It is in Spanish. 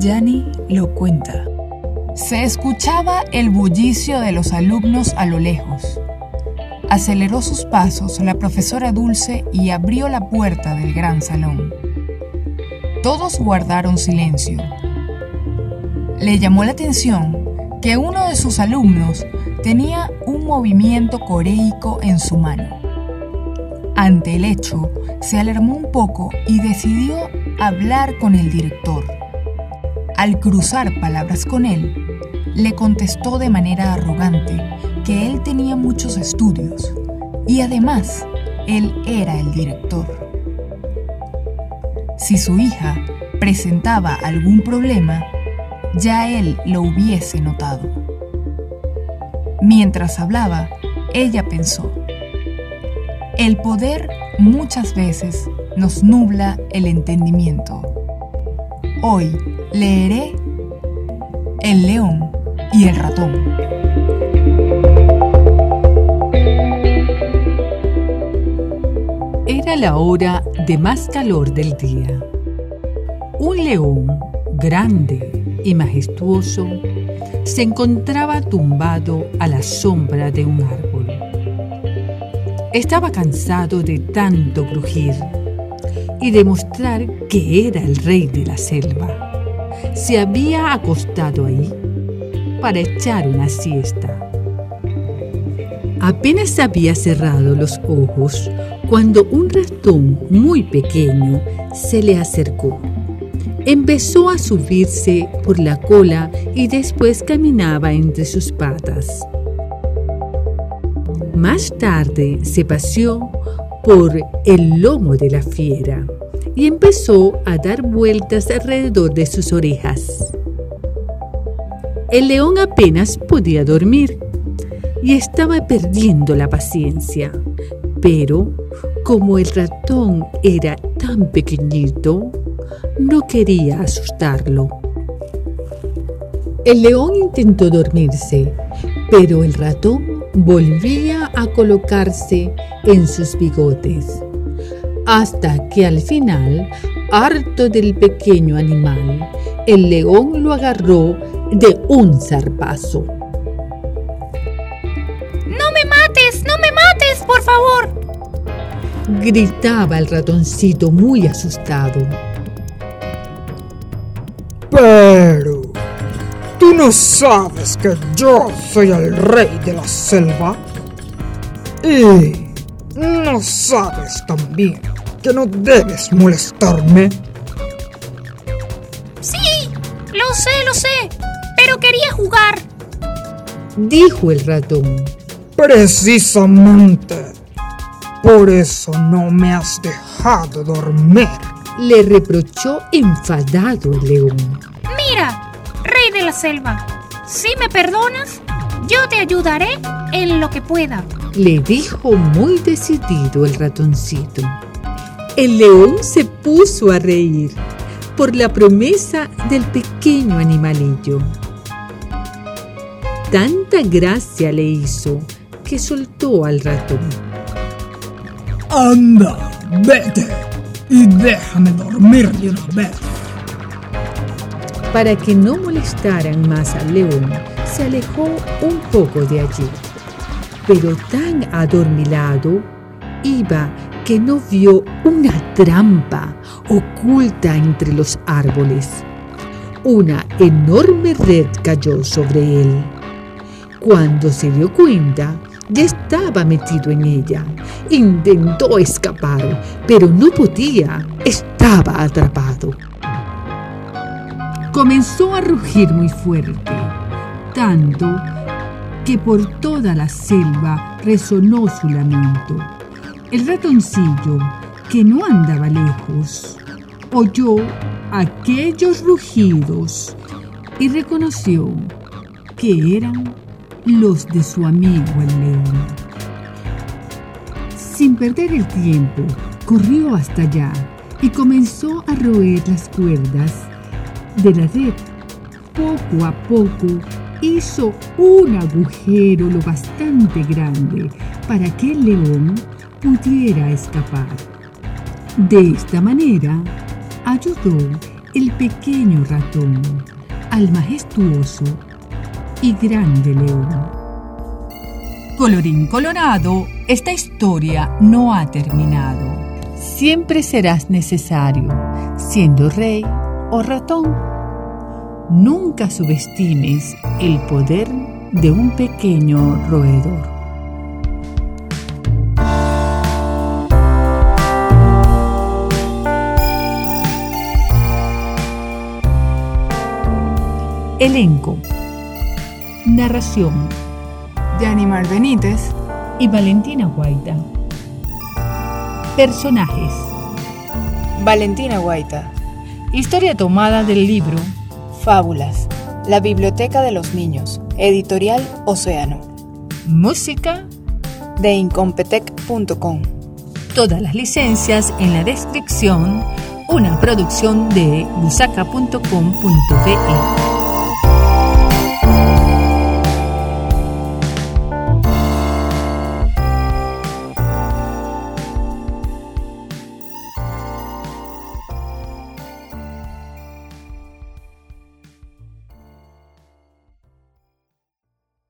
Yani lo cuenta. Se escuchaba el bullicio de los alumnos a lo lejos. Aceleró sus pasos la profesora Dulce y abrió la puerta del gran salón. Todos guardaron silencio. Le llamó la atención que uno de sus alumnos tenía un movimiento coreico en su mano. Ante el hecho, se alarmó un poco y decidió hablar con el director. Al cruzar palabras con él, le contestó de manera arrogante que él tenía muchos estudios y además él era el director. Si su hija presentaba algún problema, ya él lo hubiese notado. Mientras hablaba, ella pensó, el poder muchas veces nos nubla el entendimiento. Hoy leeré El león y el ratón. Era la hora de más calor del día. Un león grande y majestuoso se encontraba tumbado a la sombra de un árbol. Estaba cansado de tanto crujir y demostrar que era el rey de la selva. Se había acostado ahí para echar una siesta. Apenas había cerrado los ojos cuando un ratón muy pequeño se le acercó. Empezó a subirse por la cola y después caminaba entre sus patas. Más tarde se paseó por el lomo de la fiera y empezó a dar vueltas alrededor de sus orejas. El león apenas podía dormir y estaba perdiendo la paciencia, pero como el ratón era tan pequeñito, no quería asustarlo. El león intentó dormirse, pero el ratón volvía a colocarse en sus bigotes, hasta que al final, harto del pequeño animal, el león lo agarró de un zarpazo. ¡No me mates! ¡No me mates, por favor! Gritaba el ratoncito muy asustado. Pero, ¿tú no sabes que yo soy el rey de la selva? Y no sabes también que no debes molestarme. Sí, lo sé, lo sé, pero quería jugar. Dijo el ratón. Precisamente. Por eso no me has dejado dormir. Le reprochó enfadado el león. Mira, rey de la selva, si me perdonas, yo te ayudaré en lo que pueda. Le dijo muy decidido el ratoncito. El león se puso a reír por la promesa del pequeño animalillo. Tanta gracia le hizo que soltó al ratón. Anda, vete y déjame dormir de una vez. Para que no molestaran más al león, se alejó un poco de allí. Pero tan adormilado iba que no vio una trampa oculta entre los árboles. Una enorme red cayó sobre él. Cuando se dio cuenta, ya estaba metido en ella. Intentó escapar, pero no podía. Estaba atrapado. Comenzó a rugir muy fuerte, tanto que por toda la selva resonó su lamento. El ratoncillo, que no andaba lejos, oyó aquellos rugidos y reconoció que eran los de su amigo el león. Sin perder el tiempo, corrió hasta allá y comenzó a roer las cuerdas de la red. Poco a poco hizo un agujero lo bastante grande para que el león pudiera escapar. De esta manera, ayudó el pequeño ratón al majestuoso y grande león. Colorín colorado, esta historia no ha terminado. Siempre serás necesario, siendo rey o ratón. Nunca subestimes el poder de un pequeño roedor. Elenco. Narración. De Animal Benítez y Valentina Guaita. Personajes. Valentina Guaita. Historia tomada del libro Fábulas. La Biblioteca de los Niños. Editorial Océano. Música de incompetech.com. Todas las licencias en la descripción. Una producción de busaca.com.be.